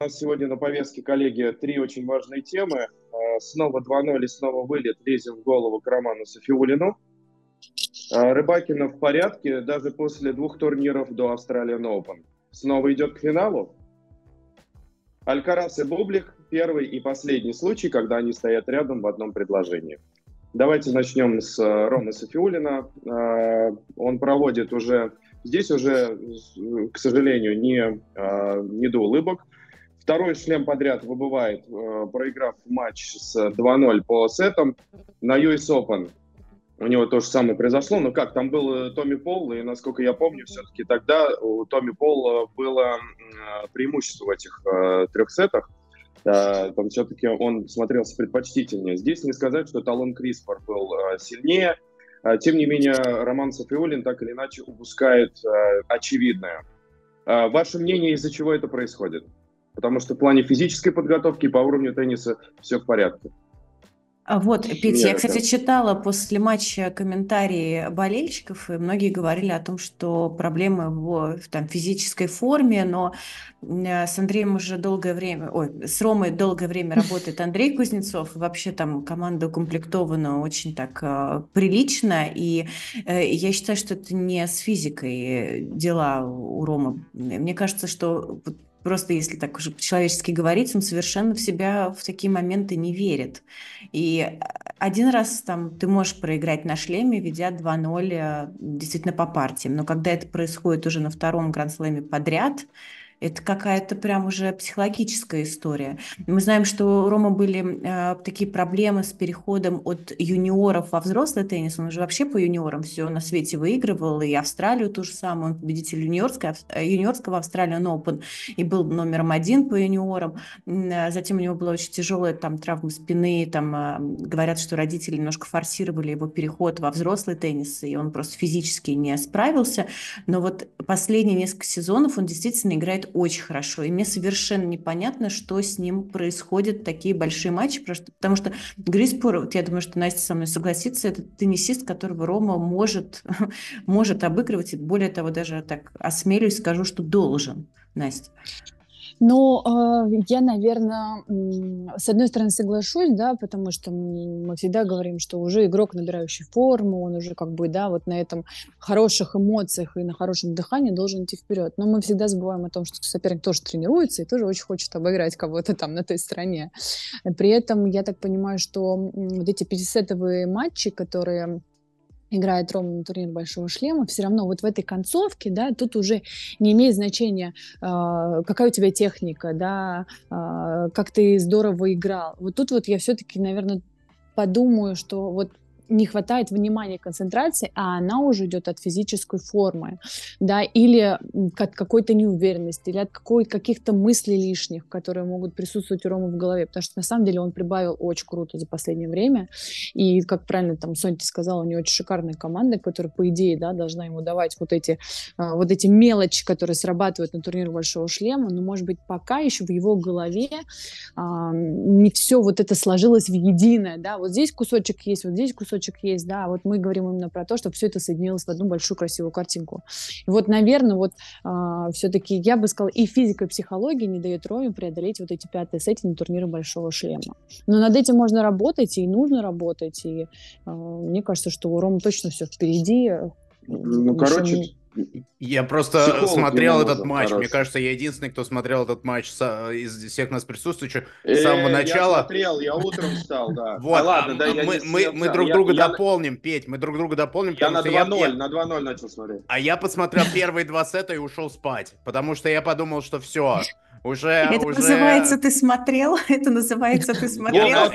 У нас сегодня на повестке, коллеги, три очень важные темы. А, снова 2-0 и снова вылет. Лезем в голову к Роману Софиулину. А, Рыбакина в порядке даже после двух турниров до Australian Open. Снова идет к финалу. Алькарас и Бублик – первый и последний случай, когда они стоят рядом в одном предложении. Давайте начнем с э, Ромы Софиулина. А, он проводит уже, здесь уже, к сожалению, не, не до улыбок – Второй шлем подряд выбывает, э, проиграв матч с 2-0 по сетам на US Open. У него то же самое произошло. Но как, там был э, Томми Пол, и, насколько я помню, все-таки тогда у Томми Пола было преимущество в этих э, трех сетах. Там все-таки он смотрелся предпочтительнее. Здесь не сказать, что талон Криспор был сильнее. Тем не менее, Роман Софиулин так или иначе упускает очевидное. Ваше мнение, из-за чего это происходит? потому что в плане физической подготовки по уровню тенниса все в порядке. А вот, Петя, я, кстати, читала после матча комментарии болельщиков, и многие говорили о том, что проблемы в, там, физической форме, но э, с Андреем уже долгое время, ой, с Ромой долгое время работает Андрей Кузнецов, и вообще там команда укомплектована очень так э, прилично, и э, я считаю, что это не с физикой дела у Ромы. Мне кажется, что просто если так уже по-человечески говорить, он совершенно в себя в такие моменты не верит. И один раз там ты можешь проиграть на шлеме, ведя 2-0 э, действительно по партиям, но когда это происходит уже на втором гранд-слэме подряд, это какая-то прям уже психологическая история. Мы знаем, что у Рома были э, такие проблемы с переходом от юниоров во взрослый теннис. Он уже вообще по юниорам все на свете выигрывал, и Австралию ту же самую. Он победитель юниорской, э, юниорского Австралиан Open и был номером один по юниорам. Э, затем у него была очень тяжелая там травма спины. Там э, говорят, что родители немножко форсировали его переход во взрослый теннис, и он просто физически не справился. Но вот последние несколько сезонов он действительно играет очень хорошо. И мне совершенно непонятно, что с ним происходит, такие большие матчи, потому что Гриспор, вот я думаю, что Настя со мной согласится, это теннисист, которого Рома может, может обыгрывать, и более того, даже так осмелюсь, скажу, что должен, Настя. Ну, э, я, наверное, с одной стороны соглашусь, да, потому что мы всегда говорим, что уже игрок, набирающий форму, он уже как бы, да, вот на этом хороших эмоциях и на хорошем дыхании должен идти вперед. Но мы всегда забываем о том, что соперник тоже тренируется и тоже очень хочет обыграть кого-то там на той стороне. При этом я так понимаю, что вот эти 50-сетовые матчи, которые играет Рома на турнир Большого Шлема, все равно вот в этой концовке, да, тут уже не имеет значения, э, какая у тебя техника, да, э, как ты здорово играл. Вот тут вот я все-таки, наверное, подумаю, что вот не хватает внимания, концентрации, а она уже идет от физической формы, да, или от какой-то неуверенности, или от какой, каких-то мыслей лишних, которые могут присутствовать у Ромы в голове, потому что на самом деле он прибавил очень круто за последнее время, и, как правильно там Соня сказала, у него очень шикарная команда, которая, по идее, да, должна ему давать вот эти, а, вот эти мелочи, которые срабатывают на турнире Большого Шлема, но, может быть, пока еще в его голове а, не все вот это сложилось в единое, да, вот здесь кусочек есть, вот здесь кусочек кусочек есть, да, вот мы говорим именно про то, чтобы все это соединилось в одну большую красивую картинку. И вот, наверное, вот э, а, все-таки я бы сказала, и физика, и психология не дают Роме преодолеть вот эти пятые сети на турнире Большого Шлема. Но над этим можно работать, и нужно работать, и э, мне кажется, что у Ромы точно все впереди. Ну, короче, я просто Психолог смотрел этот матч. Хорош. Мне кажется, я единственный, кто смотрел этот матч из всех нас присутствующих с э, самого начала. Я смотрел, я утром встал, да. Вот, а, ладно, да, мы, мы, мы, мы друг друга я, дополним, я... Петь, мы друг друга дополним. Я на 2-0, я... на 2-0 начал смотреть. А я посмотрел первые два сета и ушел спать, потому что я подумал, что все, уже, это уже... называется ты смотрел, это называется ты смотрел.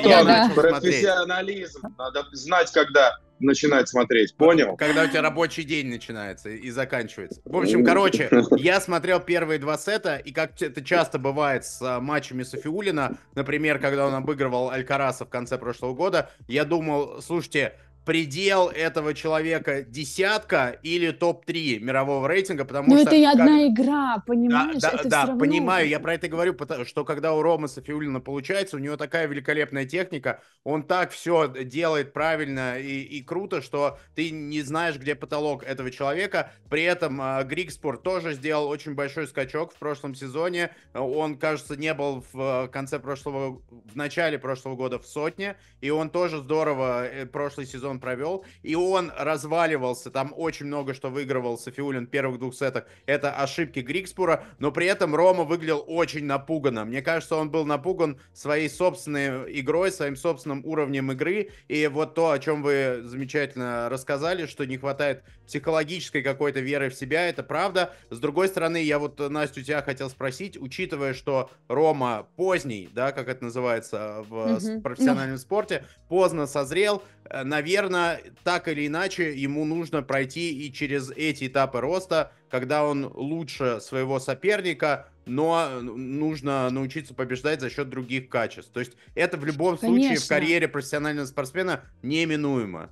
Профессионализм, надо знать, когда начинать смотреть, понял? Когда у тебя рабочий день начинается и заканчивается. В общем, короче, я смотрел первые два сета, и как это часто бывает с а, матчами Софиулина, например, когда он обыгрывал Алькараса в конце прошлого года, я думал, слушайте, предел этого человека десятка или топ-3 мирового рейтинга, потому Но что... это и одна игра, понимаешь? Да, да, это да равно... понимаю, я про это говорю, что когда у Ромы Софиулина получается, у него такая великолепная техника, он так все делает правильно и, и круто, что ты не знаешь, где потолок этого человека. При этом э, Григспорт тоже сделал очень большой скачок в прошлом сезоне. Он, кажется, не был в конце прошлого, в начале прошлого года в сотне, и он тоже здорово э, прошлый сезон провел, и он разваливался, там очень много что выигрывал Софиулин в первых двух сетах, это ошибки Григспура, но при этом Рома выглядел очень напуганно. Мне кажется, он был напуган своей собственной игрой, своим собственным уровнем игры, и вот то, о чем вы замечательно рассказали, что не хватает психологической какой-то веры в себя, это правда. С другой стороны, я вот, Настя, у тебя хотел спросить, учитывая, что Рома поздний, да, как это называется в mm-hmm. профессиональном спорте, поздно созрел, э, наверное, так или иначе ему нужно пройти и через эти этапы роста, когда он лучше своего соперника, но нужно научиться побеждать за счет других качеств. То есть это в любом Конечно. случае в карьере профессионального спортсмена неминуемо.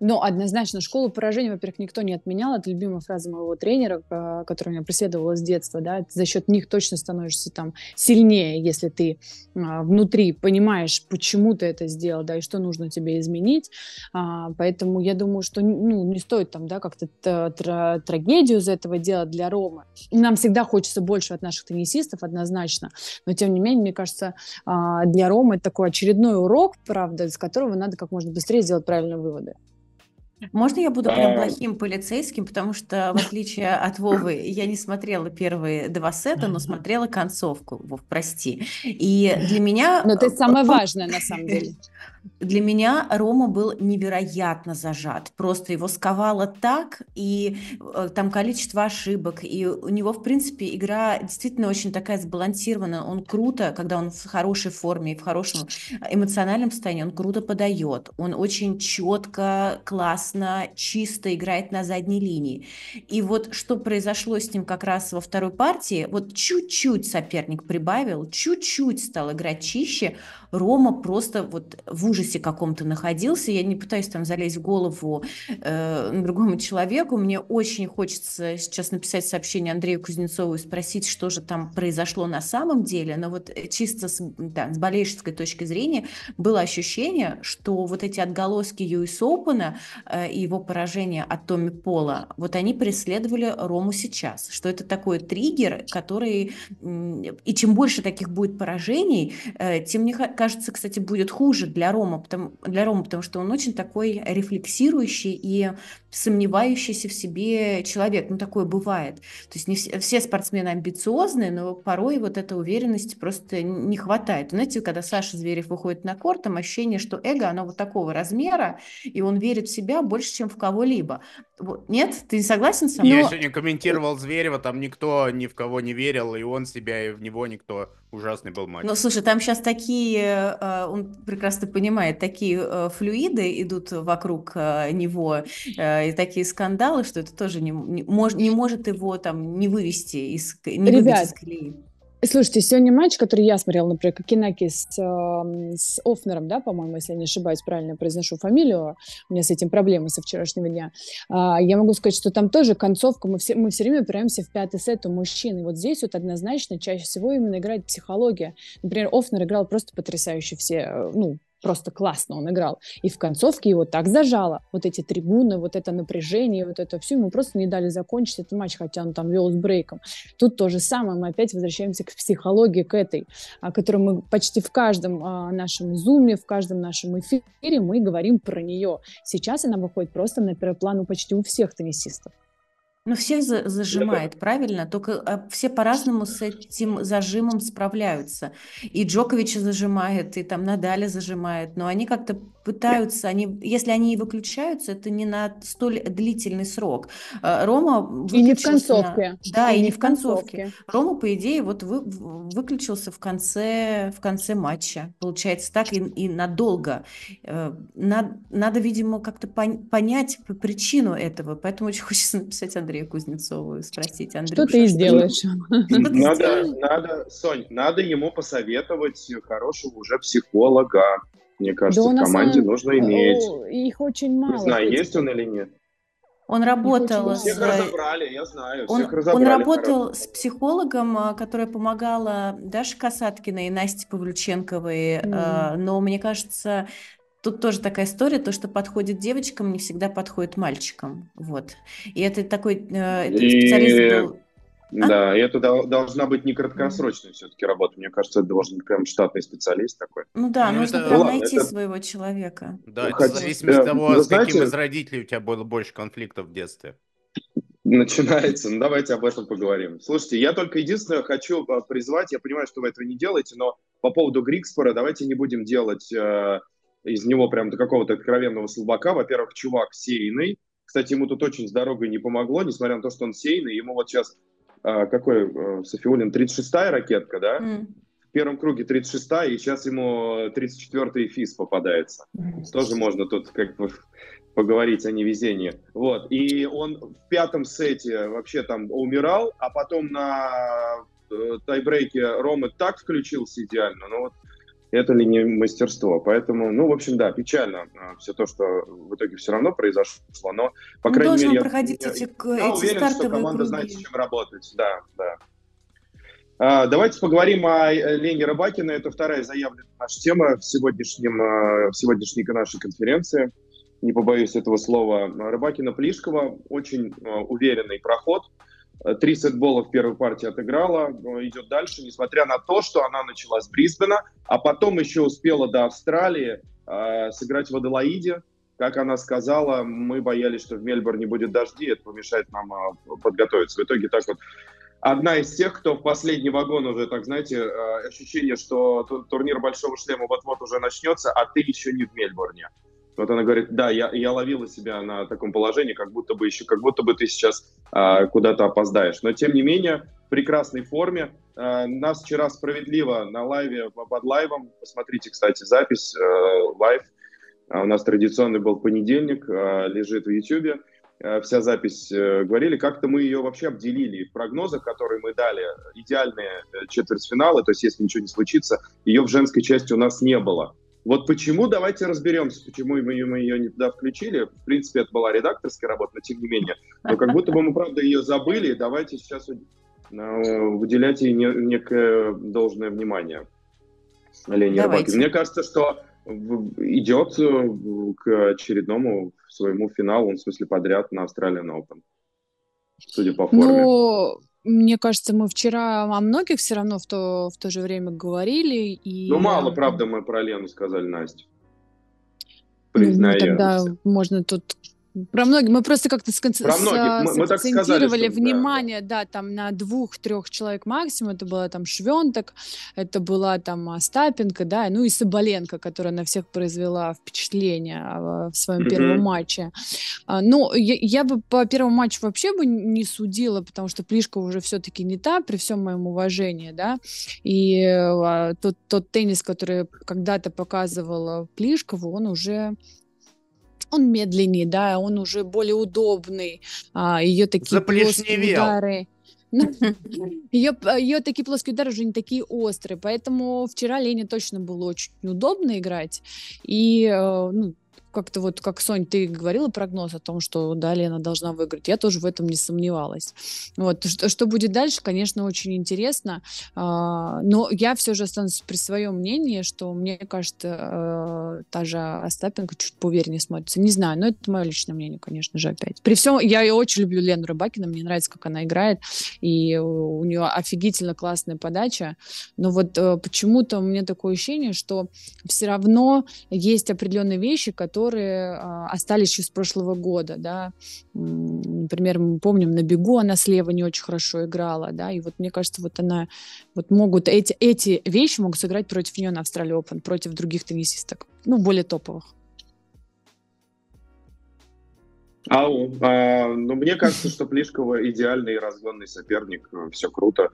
Но однозначно школу поражений, во-первых, никто не отменял. Это любимая фраза моего тренера, которая меня преследовала с детства. Да? За счет них точно становишься там сильнее, если ты а, внутри понимаешь, почему ты это сделал, да, и что нужно тебе изменить. А, поэтому я думаю, что ну, не стоит там, да, как-то тра- трагедию из этого делать для Ромы. Нам всегда хочется больше от наших теннисистов, однозначно. Но тем не менее, мне кажется, а, для Ромы это такой очередной урок, правда, из которого надо как можно быстрее сделать правильные выводы. Можно я буду прям плохим полицейским, потому что, в отличие от Вовы, я не смотрела первые два сета, но смотрела концовку, Вов, прости. И для меня... Но это самое важное, на самом деле. Для меня Рома был невероятно зажат. Просто его сковало так, и э, там количество ошибок, и у него, в принципе, игра действительно очень такая сбалансированная. Он круто, когда он в хорошей форме и в хорошем эмоциональном состоянии, он круто подает. Он очень четко, классно, чисто играет на задней линии. И вот что произошло с ним как раз во второй партии, вот чуть-чуть соперник прибавил, чуть-чуть стал играть чище, Рома просто вот в ужасе каком-то находился. Я не пытаюсь там залезть в голову э, другому человеку. Мне очень хочется сейчас написать сообщение Андрею Кузнецову и спросить, что же там произошло на самом деле. Но вот э, чисто с, да, с болельщицкой точки зрения было ощущение, что вот эти отголоски US Open э, и его поражение от Томми Пола, вот они преследовали Рому сейчас. Что это такой триггер, который... И чем больше таких будет поражений, э, тем мне кажется, кстати, будет хуже для Рома, потому, для Рома, потому что он очень такой рефлексирующий и сомневающийся в себе человек. Ну, такое бывает. То есть не все, все спортсмены амбициозные, но порой вот этой уверенности просто не хватает. Знаете, когда Саша Зверев выходит на корт, там ощущение, что эго, оно вот такого размера, и он верит в себя больше, чем в кого-либо. Вот. Нет? Ты не согласен со мной? Я сегодня комментировал Зверева, там никто ни в кого не верил, и он себя, и в него никто. Ужасный был матч. Ну, слушай, там сейчас такие, э, он прекрасно понимает, такие э, флюиды идут вокруг э, него, и такие скандалы, что это тоже не, не, мож, не может его там не вывести из, не Ребят, из колеи. Слушайте, сегодня матч, который я смотрела, например, Кокенаки с, э, с Офнером, да, по-моему, если я не ошибаюсь, правильно произношу фамилию, у меня с этим проблемы со вчерашнего дня. А, я могу сказать, что там тоже концовка, мы все, мы все время упираемся в пятый сет у мужчин. И вот здесь вот однозначно чаще всего именно играет психология. Например, Офнер играл просто потрясающе все, э, ну, просто классно он играл. И в концовке его так зажало. Вот эти трибуны, вот это напряжение, вот это все. Ему просто не дали закончить этот матч, хотя он там вел с брейком. Тут то же самое. Мы опять возвращаемся к психологии, к этой, о которой мы почти в каждом а, нашем зуме, в каждом нашем эфире мы говорим про нее. Сейчас она выходит просто на первый план почти у всех теннисистов. Ну, всех за- зажимает, правильно? Только а, все по-разному с этим зажимом справляются. И Джоковича зажимает, и там Надаля зажимает, но они как-то пытаются, они, если они и выключаются, это не на столь длительный срок. А, Рома И не в концовке. На... Да, и, и не в концовке. концовке. Рома, по идее, вот вы, выключился в конце, в конце матча. Получается так и, и надолго. Э, надо, надо видимо, как-то понять причину этого, поэтому очень хочется написать Андрею Кузнецову спросить. Андрюша, что ты сделаешь? Надо, надо, Сонь, надо ему посоветовать хорошего уже психолога. Мне кажется, да в команде самом... нужно иметь. Их очень мало. Не знаю, есть он или нет. Он работал с... Всех разобрали, я знаю, он, он работал с психологом, а, которая помогала Даше Касаткиной и Насте Павлюченковой, mm. но мне кажется, тут тоже такая история, то, что подходит девочкам, не всегда подходит мальчикам, вот. И это такой э, и... специалист был а? Да, и это должна быть не краткосрочная все-таки работа. Мне кажется, это должен быть прям штатный специалист такой. Ну да, ну, нужно это... прям найти это... своего человека. Да, это Хоть... в зависимости от того, с знаете... каким из родителей у тебя было больше конфликтов в детстве. Начинается. Ну, давайте об этом поговорим. Слушайте, я только единственное хочу а, призвать, я понимаю, что вы этого не делаете, но по поводу Грикспора давайте не будем делать э, из него прям до какого-то откровенного слабака. Во-первых, чувак сейный. Кстати, ему тут очень с дорогой не помогло, несмотря на то, что он сейный. Ему вот сейчас какой э, Софиулин, 36-я ракетка, да? Mm. В первом круге 36-я, и сейчас ему 34-й ФИС попадается. Mm. Тоже можно тут как бы поговорить о невезении. Вот. И он в пятом сете вообще там умирал, а потом на э, тайбрейке Рома так включился идеально. Ну вот это ли не мастерство. Поэтому, ну, в общем, да, печально а, все то, что в итоге все равно произошло, но, по ну, крайней мере, проходить я, эти, я, я уверен, что команда круги. знает, с чем работать. Да, да. А, давайте поговорим о э, Лене Рыбакина. Это вторая заявленная наша тема в, сегодняшнем, а, в сегодняшней нашей конференции. Не побоюсь этого слова. Рыбакина-Плишкова. Очень а, уверенный проход. Три сетбола в первой партии отыграла, идет дальше, несмотря на то, что она начала с Брисбена, а потом еще успела до Австралии э, сыграть в Аделаиде. Как она сказала, мы боялись, что в Мельбурне будет дожди, это помешает нам э, подготовиться. В итоге так вот одна из тех, кто в последний вагон уже, так знаете, э, ощущение, что турнир Большого Шлема вот-вот уже начнется, а ты еще не в Мельбурне. Вот она говорит, да, я, я ловила себя на таком положении, как будто бы еще, как будто бы ты сейчас а, куда-то опоздаешь. Но тем не менее, в прекрасной форме. А, нас вчера справедливо на лайве, под лайвом, посмотрите, кстати, запись, а, лайв, а, у нас традиционный был понедельник, а, лежит в YouTube, а, вся запись а, говорили, как-то мы ее вообще обделили в прогнозах, которые мы дали, идеальные э, четвертьфиналы, то есть если ничего не случится, ее в женской части у нас не было. Вот почему, давайте разберемся, почему мы ее, мы ее не туда включили. В принципе, это была редакторская работа, но тем не менее. Но как будто бы мы, правда, ее забыли. Давайте сейчас э, уделять ей некое должное внимание. Лене Рыбакин. Мне кажется, что идет э, к очередному своему финалу, в смысле подряд на Australian Open, судя по форме. Ну, мне кажется, мы вчера о многих все равно в то, в то же время говорили. И... Ну, мало, правда, мы про Лену сказали, Настя. Признаем. Ну, тогда можно тут про многих. Мы просто как-то сконц... Про многих. Мы, мы так сказали, что, внимание, да. да, там на двух-трех человек максимум. Это была там Швенток, это была там Остапенко, да, ну и Соболенко, которая на всех произвела впечатление а, в своем mm-hmm. первом матче. А, ну, я, я бы по первому матчу вообще бы не судила, потому что Плишка уже все-таки не та, при всем моем уважении, да, и а, тот, тот теннис, который когда-то показывала Плишкову, он уже он медленнее, да, он уже более удобный, а, ее такие плоские удары. Ее, ее такие плоские удары уже не такие острые, поэтому вчера Лене точно было очень удобно играть. И э, ну, как-то вот, как Сонь, ты говорила прогноз о том, что далее она должна выиграть. Я тоже в этом не сомневалась. Вот. Что, что будет дальше, конечно, очень интересно. А, но я все же останусь при своем мнении, что мне кажется, а, та же Остапенко чуть поувереннее смотрится. Не знаю, но это мое личное мнение, конечно же, опять. При всем, я ее очень люблю Лену Рыбакину, мне нравится, как она играет, и у, у нее офигительно классная подача. Но вот э, почему-то у меня такое ощущение, что все равно есть определенные вещи, которые которые а, остались еще с прошлого года, да. Например, мы помним, на бегу она слева не очень хорошо играла, да, и вот мне кажется, вот она, вот могут, эти, эти вещи могут сыграть против нее на Австралии Open, против других теннисисток, ну, более топовых. Ау, а, ну мне кажется, что Плишкова идеальный разгонный соперник, все круто.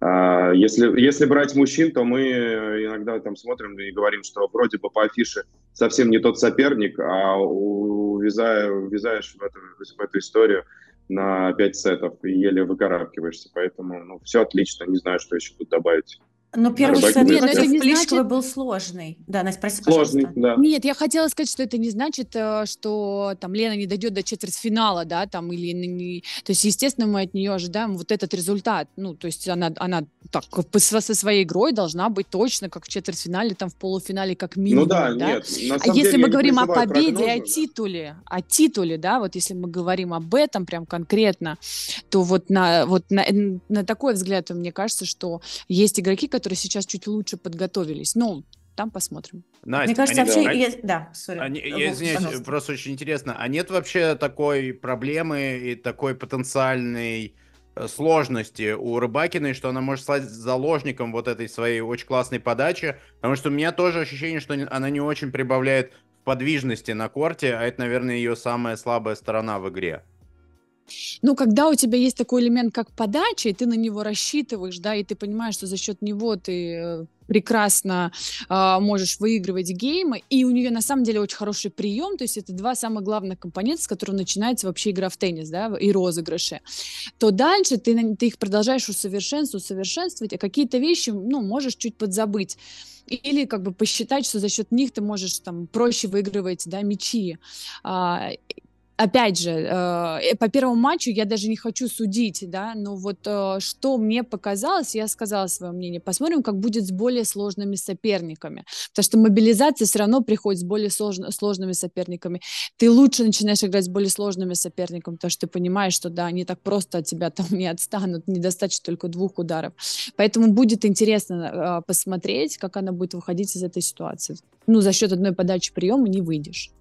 А, если, если брать мужчин, то мы иногда там смотрим и говорим, что вроде бы по афише совсем не тот соперник, а увязая, увязаешь в эту, в эту историю на 5 сетов и еле выкарабкиваешься. Поэтому ну, все отлично, не знаю, что еще тут добавить. Ну, первый Рыбакина сет Нет, но против- это не Плишковой значит- был сложный. Да, Настя, спроси, Сложный, пожалуйста. да. Нет, я хотела сказать, что это не значит, э, что там Лена не дойдет до четвертьфинала, да, там, или не-. То есть, естественно, мы от нее ожидаем вот этот результат. Ну, то есть она, она так, со своей игрой должна быть точно как в четвертьфинале, там, в полуфинале как минимум, Ну да, да. нет. На А самом если деле мы говорим о победе, о да. титуле, о титуле, да, вот если мы говорим об этом прям конкретно, то вот на, вот на, на такой взгляд, мне кажется, что есть игроки, которые сейчас чуть лучше подготовились. Ну, там посмотрим. Настя, Мне кажется, нет- вообще... я- Да, сори. Вов, я извиняюсь, пожалуйста. просто очень интересно, а нет вообще такой проблемы и такой потенциальной э, сложности у Рыбакиной, что она может стать заложником вот этой своей очень классной подачи, потому что у меня тоже ощущение, что она не очень прибавляет в подвижности на корте, а это, наверное, ее самая слабая сторона в игре. Ну, когда у тебя есть такой элемент, как подача, и ты на него рассчитываешь, да, и ты понимаешь, что за счет него ты э, прекрасно а, можешь выигрывать геймы, и у нее на самом деле очень хороший прием, то есть это два самых главных компонента, с которых начинается вообще игра в теннис, да, и розыгрыши, то дальше ты, ты их продолжаешь усовершенствовать, усовершенствовать, а какие-то вещи, ну, можешь чуть подзабыть. Или как бы посчитать, что за счет них ты можешь там проще выигрывать, да, мячи. А, опять же, э, по первому матчу я даже не хочу судить, да, но вот э, что мне показалось, я сказала свое мнение. Посмотрим, как будет с более сложными соперниками, потому что мобилизация все равно приходит с более сложно- сложными соперниками. Ты лучше начинаешь играть с более сложными соперниками, потому что ты понимаешь, что да, они так просто от тебя там не отстанут, недостаточно только двух ударов. Поэтому будет интересно э, посмотреть, как она будет выходить из этой ситуации. Ну, за счет одной подачи приема не выйдешь.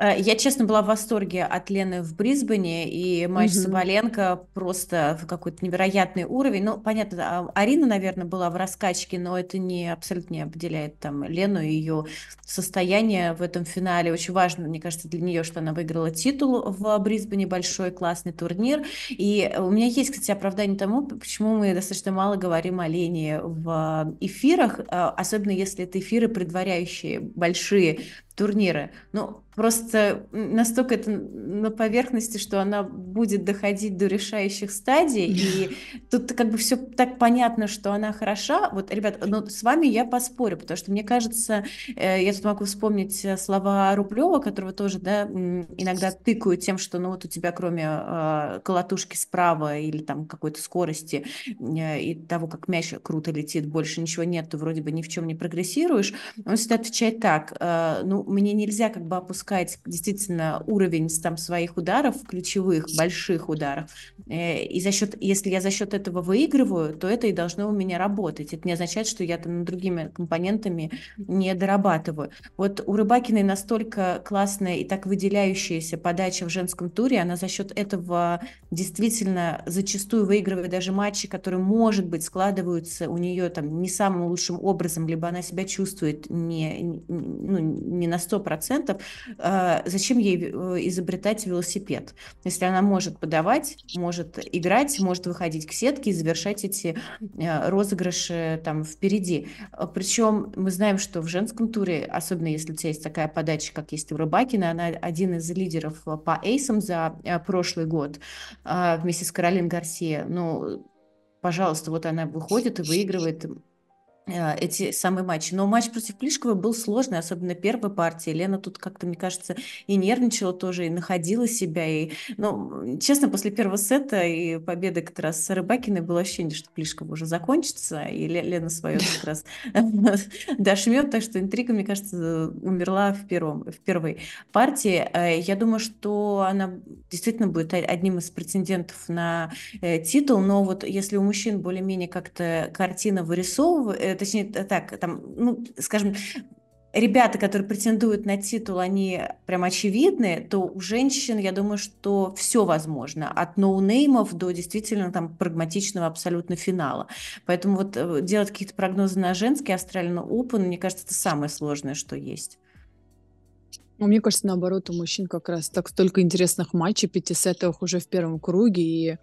Э, Я, честно, была в восторге от Лены в Брисбене, и матч Мгм. Соболенко просто в какой-то невероятный уровень. Ну, понятно, а, Арина, наверное, была в раскачке, но это не абсолютно не определяет там Лену и ее состояние в этом финале. Очень важно, мне кажется, для нее, что она выиграла титул в Брисбене, большой классный турнир. И у меня есть, кстати, оправдание тому, почему мы достаточно мало говорим о Лене в эфирах, а, особенно если это эфиры, предваряющие большие турниры. Ну, просто настолько это на поверхности, что она будет доходить до решающих стадий, и тут как бы все так понятно, что она хороша. Вот, ребят, ну, с вами я поспорю, потому что мне кажется, э, я тут могу вспомнить э, слова Рублева, которого тоже, да, иногда тыкают тем, что, ну, вот у тебя кроме э, колотушки справа или там какой-то скорости э, и того, как мяч круто летит, больше ничего нет, ты вроде бы ни в чем не прогрессируешь. Он всегда отвечает так, э, ну, мне нельзя как бы опускать действительно уровень там своих ударов, ключевых, больших ударов, Э, и за счет, если я за счет этого выигрываю, то это и должно у меня работать. Это не означает, что я там другими компонентами не дорабатываю. Вот у Рыбакиной настолько классная и так выделяющаяся подача в женском туре, она за счет этого действительно зачастую выигрывает даже матчи, которые, может быть, складываются у нее там не самым лучшим образом, либо она себя чувствует не- ну, не на 100%, э, зачем ей э, изобретать велосипед? Если она может подавать, может играть, может выходить к сетке и завершать эти э, розыгрыши там впереди. Э, Причем мы знаем, что в женском туре, особенно если у тебя есть такая подача, как есть у Рыбакина, она один из лидеров по эйсам за э, прошлый год э, вместе с Каролин Гарсия. Ну, пожалуйста, вот она выходит и выигрывает эти самые матчи. Но матч против Плишковой был сложный, особенно первой партии. Лена тут как-то, мне кажется, и нервничала тоже, и находила себя. И, ну, честно, после первого сета и победы как раз с Рыбакиной было ощущение, что Плишкова уже закончится, и Ле- Лена свое как раз дошмет. Так что интрига, мне кажется, умерла в, первом, в первой партии. Э, Я думаю, что она действительно будет одним из претендентов на э, титул, но вот если у мужчин более-менее как-то картина вырисовывает, точнее, так, там, ну, скажем, ребята, которые претендуют на титул, они прям очевидны, то у женщин, я думаю, что все возможно, от ноунеймов до действительно там прагматичного абсолютно финала. Поэтому вот э, делать какие-то прогнозы на женский Australian Open, мне кажется, это самое сложное, что есть. Ну, мне кажется, наоборот, у мужчин как раз так столько интересных матчей, пятисетовых уже в первом круге, и,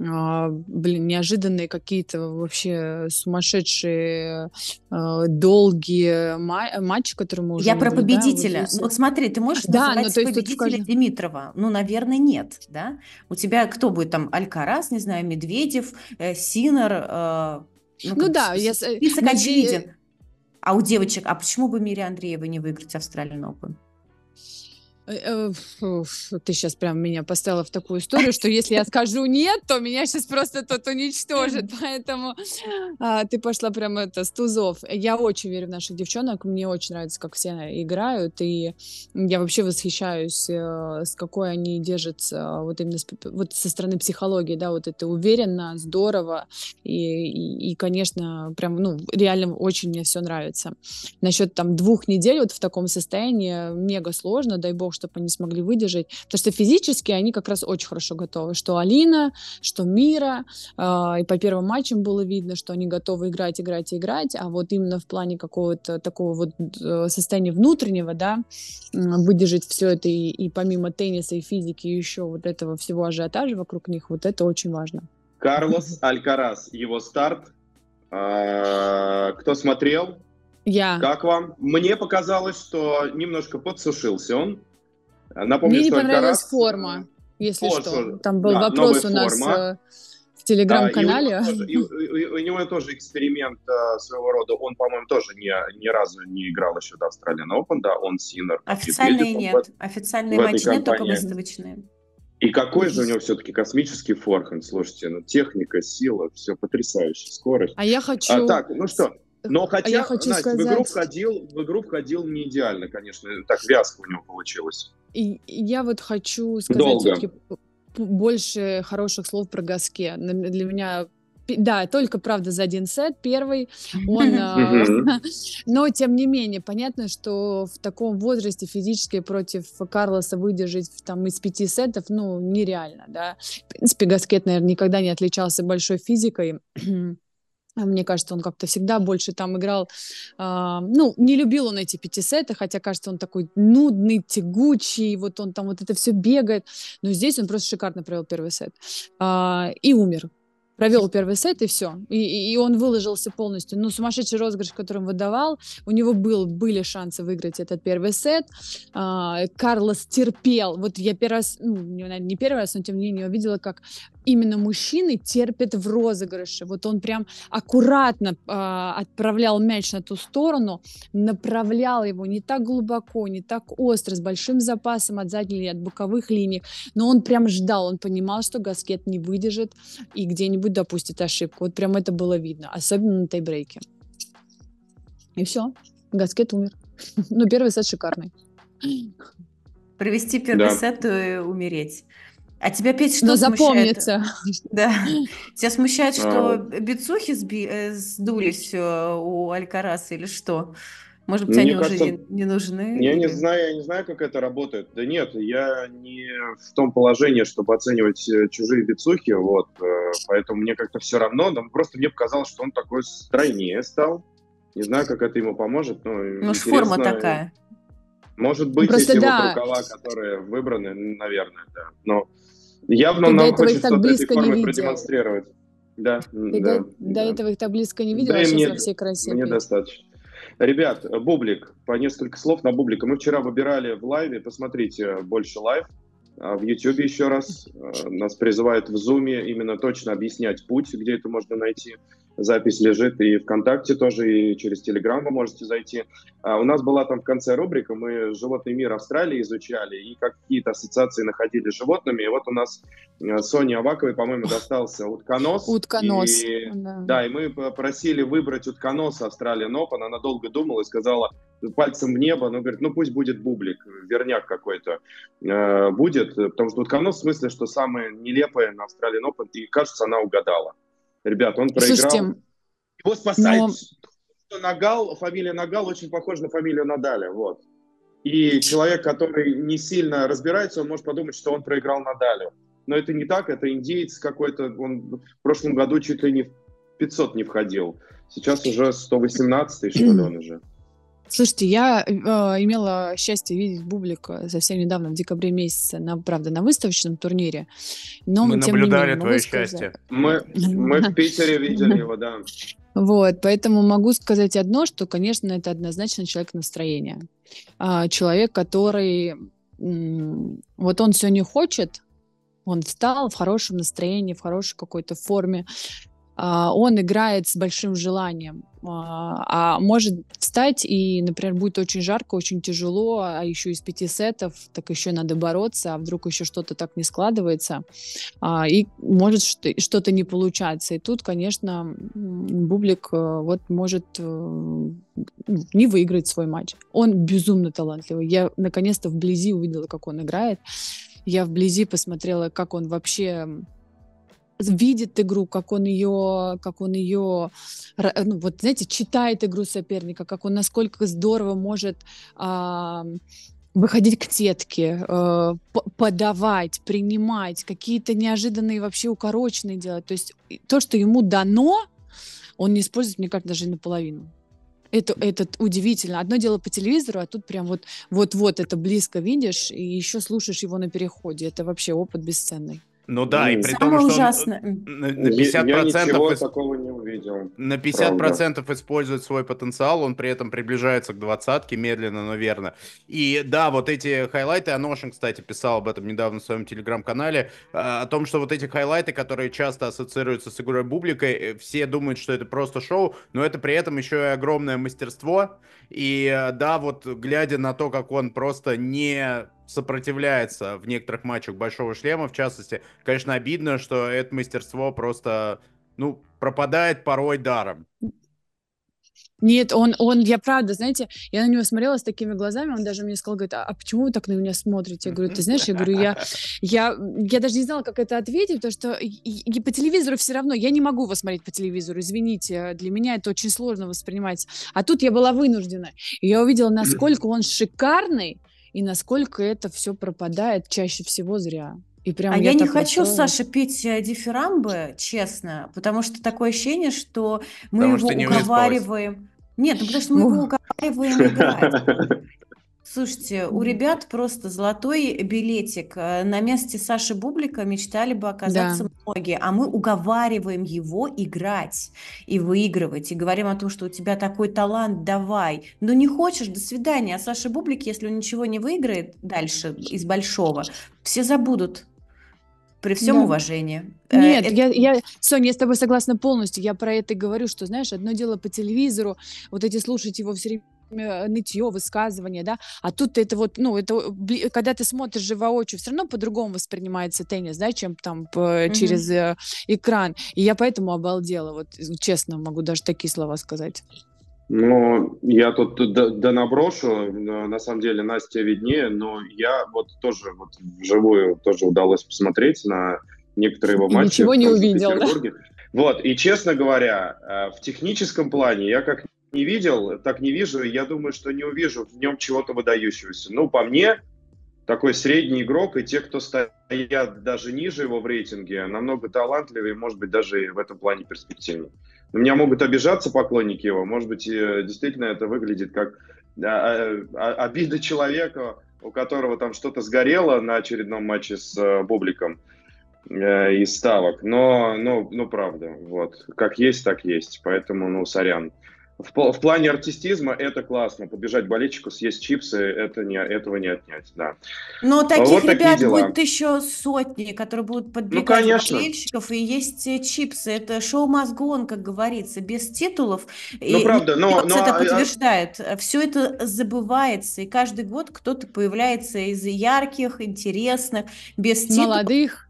а, блин, неожиданные какие-то вообще сумасшедшие а, долгие ма- матчи, которые мы уже Я про наблюдаем вот победителя. здесь. Вот смотри, ты можешь Да, называть ну, то есть победителя каждом- Димитрова? Ну, наверное, нет, да? У тебя кто будет там? Алькарас, не знаю, Медведев, э, Синер, э, Ну, Ну да, я... э, список наде- очевиден. А у девочек, а почему бы Мире Андреевой не выиграть Австралиан Open? Э, э, Ты сейчас прям меня поставила в такую историю, что если я скажу нет, то меня сейчас просто тут уничтожит. Поэтому а, ты пошла прям это с тузов. Я очень верю в наших девчонок. Мне очень нравится, как все играют. И я вообще восхищаюсь, э, с какой они держатся вот именно с вот со стороны психологии. Да, вот это уверенно, здорово. И, и, и, конечно, прям, ну, реально очень мне все нравится. Насчет там двух недель вот в таком состоянии мега сложно, дай бог, чтобы они смогли выдержать, потому что физически они как раз очень хорошо готовы, что Алина, что Мира, а, и по первым матчам было видно, что они готовы играть, играть, играть, а вот именно в плане какого-то такого вот э, состояния внутреннего, да, выдержать все это и, и помимо тенниса и физики еще вот этого всего ажиотажа вокруг них, вот это очень важно. Карлос Алькарас, его старт. А, Кто смотрел? Я. Как вам? Мне показалось, что немножко подсушился он. Напомню, Мне не понравилась Алькарас, форма, если вот что. что, Там был да, вопрос у нас форма. э, в и у телеграм-канале. него тоже- и- и- и у него тоже эксперимент а, своего рода. Он, по-моему, тоже ни, ни разу не играл еще до Australian Open, да, он Синер. Официальные нет. Официальные в этой матчи нет, только выставочные. И какой же у него все-таки космический форхенд, слушайте, ну техника, сила, все потрясающая, скорость. А я хочу... А, так, ну что, но хотя, а я хочу Настя, в игру сказать- входил, в игру входил не идеально, конечно, так вязко у него получилось. И я вот хочу сказать все-таки больше хороших слов про Гаске. Для меня да, только, правда, за один сет первый. Он, а, но, тем не менее, понятно, что в таком возрасте физически против Карлоса выдержать там из пяти сетов, ну, нереально, да. В принципе, Гаскет, наверное, никогда не отличался большой физикой. А Мне кажется, он как-то всегда больше там играл. а, ну, не любил он эти пятисеты, хотя, кажется, он такой нудный, тягучий, вот он там вот это все бегает. Но здесь он просто шикарно провел первый сет. А, и умер. Провел первый сет, и все. И, и- он выложился полностью. Ну, сумасшедший розыгрыш, который он выдавал. У него был, были шансы выиграть этот первый сет. А, Карлос терпел. Вот я первый раз, ну, наверное, не первый раз, но тем не менее увидела, как именно мужчины терпят в розыгрыше. Вот он прям аккуратно а, отправлял мяч на ту сторону, направлял его не так глубоко, не так остро, с большим запасом от задней линии, от боковых линий, но он прям ждал, он понимал, что Гаскет не выдержит и где-нибудь допустит ошибку. Вот прям это было видно, особенно на тайбрейке. И все, Гаскет умер. Ну, первый сет шикарный. Провести первый Да. сет и умереть. А тебя, Петь, что Но смущает? запомнится. Да. Тебя смущает, что А. бицухи сби- э, сдулись э, у Алькараса или что? Может быть, Мне они кажется, уже не, нужны? Я не знаю, я не знаю, как это работает. Да нет, я не в том положении, чтобы оценивать э, чужие бицухи, вот, э, поэтому мне как-то все равно, но просто мне показалось, что он такой стройнее стал. Не знаю, как это ему поможет, но Может, форма такая. Может быть, Просто эти да. вот рукава, которые выбраны, наверное, да. Но явно Ты до нам хочется так этой близко не формы продемонстрировать. Да, Ты да, до, до да. этого их так близко не видел, Да а сейчас мне- во всей красе. Мне достаточно. Ребят, Бублик, по несколько слов на Бублика. Мы вчера выбирали в лайве, посмотрите больше лайв. А В Ютьюбе еще раз э, нас призывают в Зуме именно точно объяснять путь, где это можно найти. Запись лежит и ВКонтакте тоже, и через Телеграм вы можете зайти. А У нас была там в конце рубрика, мы животный мир Австралии изучали и какие-то ассоциации находили с животными. И вот у нас э, Соне Аваковой, по-моему, достался утконос. Утконос. И Да. да, и мы попросили выбрать утконоса Австралиан Open. Она долго думала и сказала пальцем в небо, ну, говорит, ну пусть будет бублик, верняк какой-то э, будет, потому что утконос в смысле, что самое нелепое на Австралиан Open, и кажется, она угадала. Ребят, он проиграл. Слушайте, Его спасает, но- что Нагал, фамилия Нагал очень похожа на фамилию Надаля, вот. И человек, который не сильно разбирается, он может подумать, что он проиграл Надалю. Но это не так, это индеец какой-то, он в прошлом году чуть ли не в 500 не входил. Сейчас уже 118 что ли он уже. Слушайте, я э, имела счастье видеть Бублика совсем недавно, в декабре месяце, на, правда, на выставочном турнире. Но, Мы тем не наблюдали менее, могу твое сказать- счастье. Мы, мы в Питере видели его, да. Вот, поэтому могу сказать одно, что, конечно, это однозначно человек настроения. А, человек, который вот он сегодня хочет, он встал в хорошем настроении, в хорошей какой-то форме, он играет с большим желанием, а, а может встать и, например, будет очень жарко, очень тяжело, а еще из пяти сетов, так еще надо бороться, а вдруг еще что-то так не складывается, а, и может что-то не получаться. И тут, конечно, Бублик э, вот может э, не выиграть свой матч. Он безумно талантливый. Я наконец-то вблизи увидела, как он играет. Я вблизи посмотрела, как он вообще видит игру, как он ее, как он ее, ну, вот знаете, читает игру соперника, как он насколько здорово может а, выходить к сетке, э, подавать, принимать, какие-то неожиданные вообще укороченные делать. То есть то, что ему дано, он не использует, мне кажется, даже наполовину. Это, это удивительно. Одно дело по телевизору, а тут прям вот, вот-вот это близко видишь и еще слушаешь его на переходе. Это вообще опыт бесценный. Ну да, и при том, что ужасное. он на 50% я, я ничего такого не увидел. На 50% процентов использует свой потенциал, он при этом приближается к двадцатке медленно, но верно. И да, вот эти хайлайты, Аношин, кстати, писал об этом недавно в своем телеграм-канале, о том, что вот эти хайлайты, которые часто ассоциируются с игрой Бубликой, э, все думают, что это просто шоу, но это при этом еще и огромное мастерство. И э, да, вот глядя на то, как он просто не сопротивляется в некоторых матчах Большого Шлема, в частности, конечно, обидно, что это мастерство просто, ну, пропадает порой даром. Нет, он, он, я правда, знаете, я на него смотрела с такими глазами, он даже мне сказал, говорит, а, а почему вы так на меня смотрите? Я говорю, ты знаешь, я говорю, я, я, я даже не знала, как это ответить, потому что и, и по телевизору все равно, я не могу его смотреть по телевизору, извините, для меня это очень сложно воспринимать. А тут я была вынуждена, и я увидела, насколько он шикарный, и насколько это все пропадает чаще всего зря. И прям а я, я не хочу, настроена. Саша, петь э, дифирамбы, честно, потому что такое ощущение, что мы потому его что уговариваем. Нет, ну потому что мы его уговариваем играть. Слушайте, у ребят просто золотой билетик. Э, на месте Саши Бублика мечтали бы оказаться да. многие, а мы уговариваем его играть и выигрывать, и говорим о том, что у тебя такой талант, давай. Но не хочешь, до свидания. А Саша Бублик, если он ничего не выиграет дальше из большого, все забудут при всем да. уважении. Э, Нет, это... я, я, Соня, я с тобой согласна полностью. Я про это и говорю, что, знаешь, одно дело по телевизору, вот эти слушать его все время нытье, высказывание, да, а тут это вот, ну, это, когда ты смотришь же воочию, все равно по-другому воспринимается теннис, да, чем там по, mm-hmm. через э, экран, и я поэтому обалдела, вот, честно могу даже такие слова сказать. Ну, я тут да, наброшу, на самом деле Настя виднее, но я вот тоже вот вживую тоже удалось посмотреть на некоторые его матчи. Ничего не увидел, да? Вот, и честно говоря, э, в техническом плане я как не видел, так не вижу, я думаю, что не увижу в нем чего-то выдающегося. Ну, по мне, такой средний игрок, и те, кто стоят даже ниже его в рейтинге, намного талантливее, может быть, даже и в этом плане перспективнее. У меня могут обижаться поклонники его, может быть, действительно это выглядит как а, а, обида человека, у которого там что-то сгорело на очередном матче с э, Бубликом э, из ставок, но, но, ну, правда, вот, как есть, так есть, поэтому, ну, сорян в, в плане артистизма это классно. Побежать болельщику, съесть чипсы, это не, этого не отнять, да. Но таких вот ребят будет еще сотни, которые будут ну, подбегать ну, болельщиков, и есть э, чипсы. Это шоу мозгон, как говорится, без титулов. Ну, и правда, но... но это а, а подтверждает. Все это забывается, и каждый год кто-то появляется из ярких, интересных, без титулов. Молодых.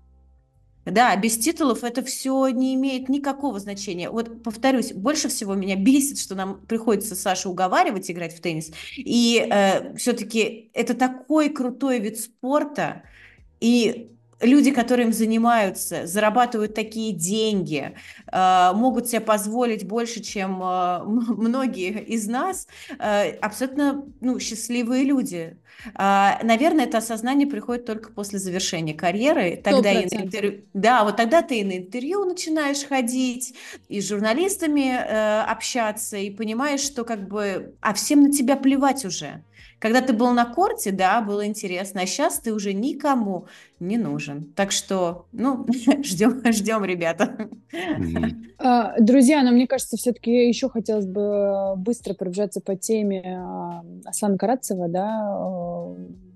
Да, без титулов это все не имеет никакого значения. Вот повторюсь, больше всего меня бесит, что нам приходится Саша уговаривать играть в теннис. И э, все-таки это такой крутой вид спорта, и люди, которые им занимаются, зарабатывают такие деньги, э, могут себе позволить больше, чем э, многие из нас, э, абсолютно ну, счастливые люди. А, наверное, это осознание приходит только после завершения карьеры. Тогда и на интервью, да, вот тогда ты и на интервью начинаешь ходить, и с журналистами общаться, и понимаешь, что как бы, а всем на тебя плевать уже. Когда ты был на корте, да, было интересно, а сейчас ты уже никому не нужен. Так что, ну, ждем, ждем, ребята. А, друзья, но мне кажется, все-таки еще хотелось бы быстро пробежаться по теме а, Аслана Карацева, да,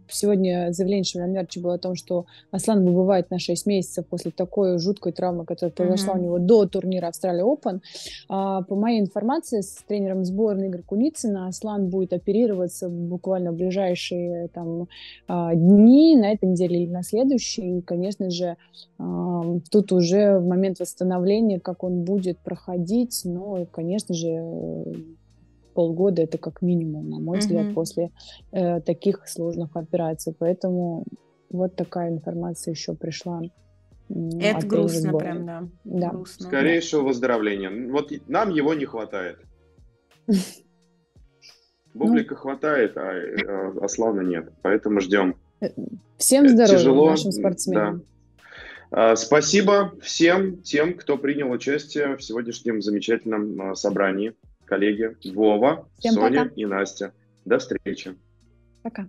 сегодня заявление Шамиль было о том, что Аслан выбывает на 6 месяцев после такой жуткой травмы, которая произошла mm-hmm. у него до турнира Австралия Open. А, по моей информации, с тренером сборной Игорь Куницына Аслан будет оперироваться буквально в ближайшие там, а, дни, на этой неделе или на следующей. И, конечно же, а, тут уже в момент восстановления, как он будет проходить, ну, конечно же, полгода это как минимум, на мой mm-hmm. взгляд, после э, таких сложных операций. Поэтому вот такая информация еще пришла. Это грустно прям, да. да. Грустно. Скорейшего да. выздоровления. Вот нам его не хватает. Бублика ну, хватает, а, а Аслана нет. Поэтому ждем. Э, всем здоровья Тяжело, нашим спортсменам. Да. Спасибо всем тем, кто принял участие в сегодняшнем замечательном а, собрании коллеги Вова, Всем Соня пока. и Настя. До встречи. Пока.